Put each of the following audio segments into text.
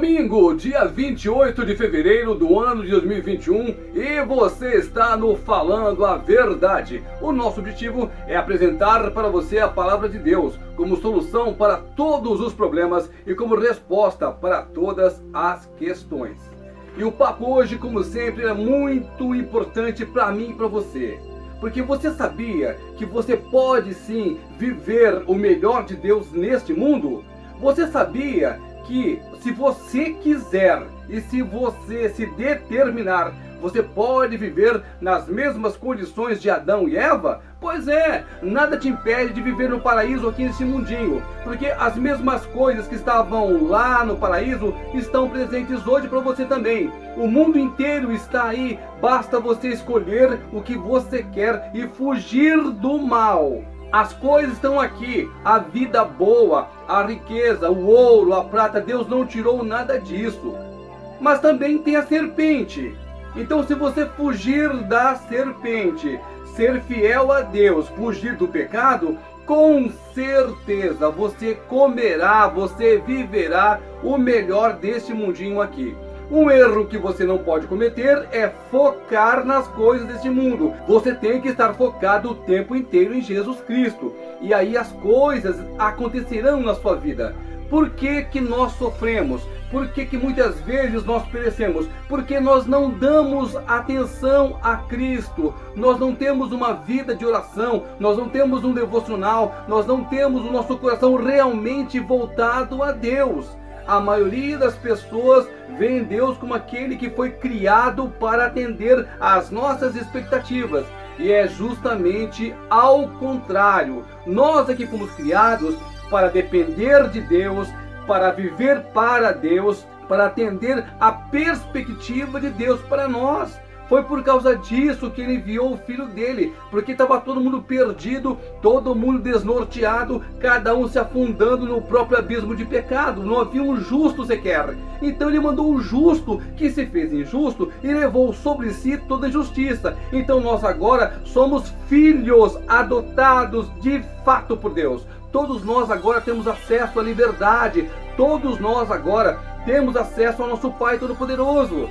Domingo, dia 28 de fevereiro do ano de 2021, e você está no Falando a Verdade. O nosso objetivo é apresentar para você a palavra de Deus como solução para todos os problemas e como resposta para todas as questões. E o papo hoje, como sempre, é muito importante para mim e para você. Porque você sabia que você pode sim viver o melhor de Deus neste mundo? Você sabia que se você quiser e se você se determinar, você pode viver nas mesmas condições de Adão e Eva? Pois é, nada te impede de viver no paraíso aqui nesse mundinho, porque as mesmas coisas que estavam lá no paraíso estão presentes hoje para você também. O mundo inteiro está aí, basta você escolher o que você quer e fugir do mal. As coisas estão aqui, a vida boa, a riqueza, o ouro, a prata, Deus não tirou nada disso. Mas também tem a serpente. Então, se você fugir da serpente, ser fiel a Deus, fugir do pecado, com certeza você comerá, você viverá o melhor deste mundinho aqui. Um erro que você não pode cometer é focar nas coisas deste mundo. Você tem que estar focado o tempo inteiro em Jesus Cristo. E aí as coisas acontecerão na sua vida. Por que, que nós sofremos? Por que, que muitas vezes nós perecemos? Porque nós não damos atenção a Cristo, nós não temos uma vida de oração, nós não temos um devocional, nós não temos o nosso coração realmente voltado a Deus a maioria das pessoas vê Deus como aquele que foi criado para atender às nossas expectativas. E é justamente ao contrário. Nós é que fomos criados para depender de Deus, para viver para Deus, para atender a perspectiva de Deus para nós. Foi por causa disso que ele enviou o filho dele, porque estava todo mundo perdido, todo mundo desnorteado, cada um se afundando no próprio abismo de pecado. Não havia um justo sequer. Então ele mandou o justo que se fez injusto e levou sobre si toda a justiça. Então nós agora somos filhos adotados de fato por Deus. Todos nós agora temos acesso à liberdade. Todos nós agora temos acesso ao nosso Pai Todo-Poderoso.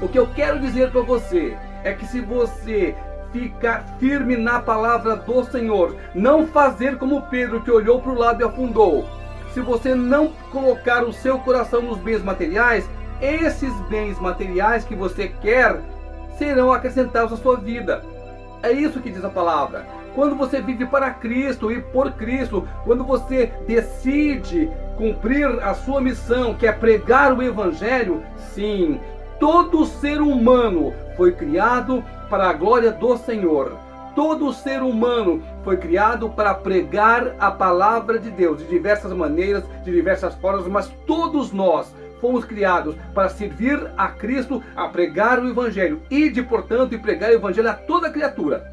O que eu quero dizer para você é que se você ficar firme na palavra do Senhor, não fazer como Pedro que olhou para o lado e afundou. Se você não colocar o seu coração nos bens materiais, esses bens materiais que você quer serão acrescentados à sua vida. É isso que diz a palavra. Quando você vive para Cristo e por Cristo, quando você decide cumprir a sua missão, que é pregar o Evangelho, sim, Todo ser humano foi criado para a glória do Senhor. Todo ser humano foi criado para pregar a palavra de Deus de diversas maneiras, de diversas formas, mas todos nós fomos criados para servir a Cristo, a pregar o Evangelho e de, portanto, e pregar o Evangelho a toda criatura.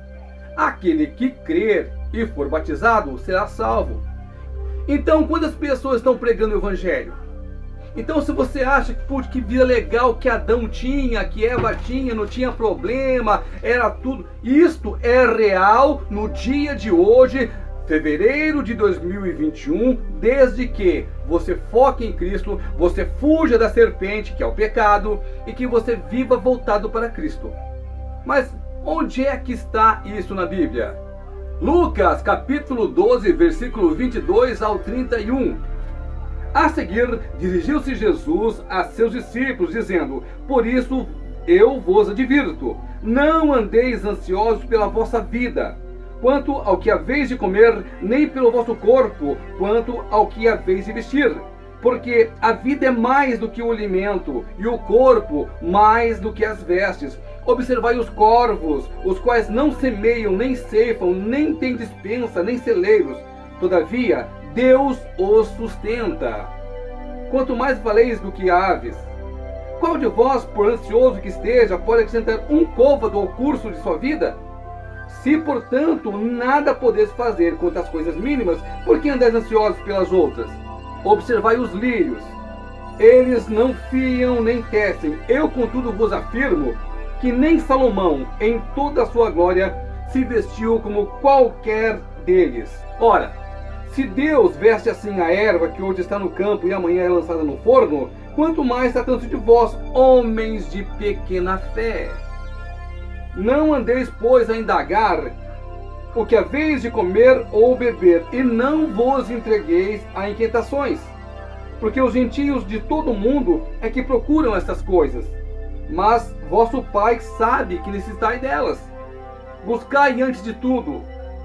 Aquele que crer e for batizado será salvo. Então, quando as pessoas estão pregando o Evangelho, então, se você acha que, putz, que vida legal que Adão tinha, que Eva tinha, não tinha problema, era tudo. Isto é real no dia de hoje, fevereiro de 2021, desde que você foque em Cristo, você fuja da serpente, que é o pecado, e que você viva voltado para Cristo. Mas onde é que está isso na Bíblia? Lucas capítulo 12, versículo 22 ao 31. A seguir, dirigiu-se Jesus a seus discípulos, dizendo: Por isso eu vos advirto, não andeis ansiosos pela vossa vida, quanto ao que haveis de comer, nem pelo vosso corpo, quanto ao que haveis de vestir. Porque a vida é mais do que o alimento, e o corpo mais do que as vestes. Observai os corvos, os quais não semeiam, nem ceifam, nem têm dispensa, nem celeiros. Todavia, Deus os sustenta. Quanto mais valeis do que aves, qual de vós, por ansioso que esteja, pode acrescentar um côvado ao curso de sua vida? Se, portanto, nada podeis fazer quanto às coisas mínimas, por que andais ansiosos pelas outras? Observai os lírios. Eles não fiam nem tecem. Eu, contudo, vos afirmo que nem Salomão, em toda a sua glória, se vestiu como qualquer deles. Ora, se Deus veste assim a erva que hoje está no campo e amanhã é lançada no forno, quanto mais tratando-se de vós, homens de pequena fé. Não andeis, pois, a indagar o que haveis de comer ou beber, e não vos entregueis a inquietações, porque os gentios de todo o mundo é que procuram estas coisas, mas vosso Pai sabe que necessitai delas. Buscai antes de tudo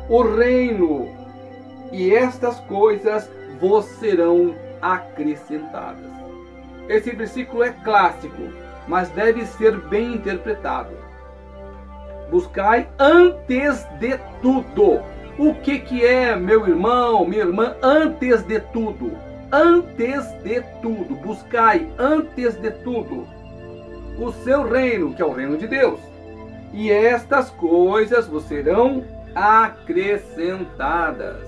o reino, e estas coisas vos serão acrescentadas. Esse versículo é clássico, mas deve ser bem interpretado buscai antes de tudo. O que, que é, meu irmão, minha irmã, antes de tudo? Antes de tudo, buscai antes de tudo o seu reino, que é o reino de Deus. E estas coisas vos serão acrescentadas.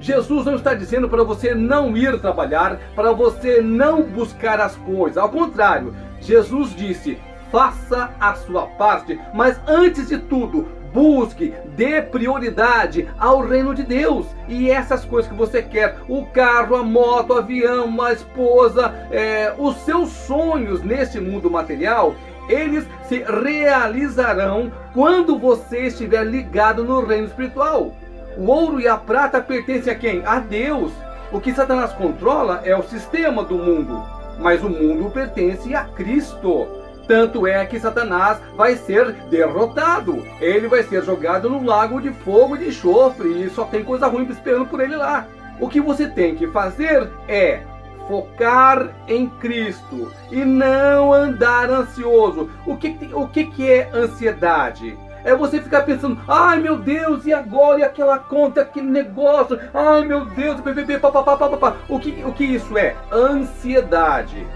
Jesus não está dizendo para você não ir trabalhar, para você não buscar as coisas. Ao contrário, Jesus disse: faça a sua parte, mas antes de tudo, busque, dê prioridade ao reino de Deus. E essas coisas que você quer, o carro, a moto, o avião, a esposa, é, os seus sonhos neste mundo material, eles se realizarão quando você estiver ligado no reino espiritual. O ouro e a prata pertencem a quem? A Deus. O que Satanás controla é o sistema do mundo, mas o mundo pertence a Cristo. Tanto é que Satanás vai ser derrotado. Ele vai ser jogado no lago de fogo de enxofre e só tem coisa ruim esperando por ele lá. O que você tem que fazer é focar em Cristo e não andar ansioso. O que, o que, que é ansiedade? É você ficar pensando, ai meu Deus, e agora? E aquela conta, aquele negócio? Ai meu Deus, bebê, papapá, papapá. O que, o que isso é? Ansiedade.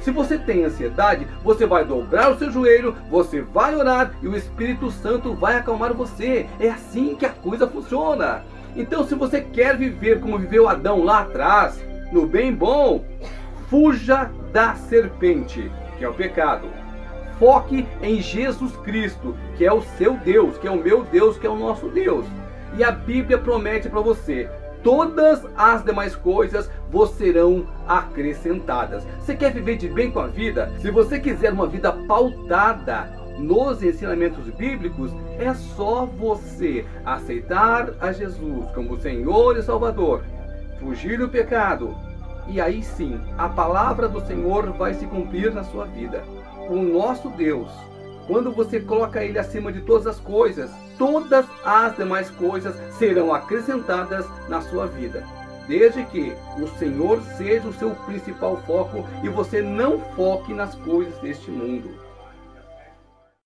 Se você tem ansiedade, você vai dobrar o seu joelho, você vai orar e o Espírito Santo vai acalmar você. É assim que a coisa funciona. Então, se você quer viver como viveu Adão lá atrás, no bem bom, fuja da serpente, que é o pecado. Foque em Jesus Cristo, que é o seu Deus, que é o meu Deus, que é o nosso Deus. E a Bíblia promete para você: todas as demais coisas vos serão acrescentadas. Você quer viver de bem com a vida? Se você quiser uma vida pautada nos ensinamentos bíblicos, é só você aceitar a Jesus como Senhor e Salvador, fugir do pecado, e aí sim a palavra do Senhor vai se cumprir na sua vida. O nosso Deus quando você coloca ele acima de todas as coisas, todas as demais coisas serão acrescentadas na sua vida. Desde que o Senhor seja o seu principal foco e você não foque nas coisas deste mundo.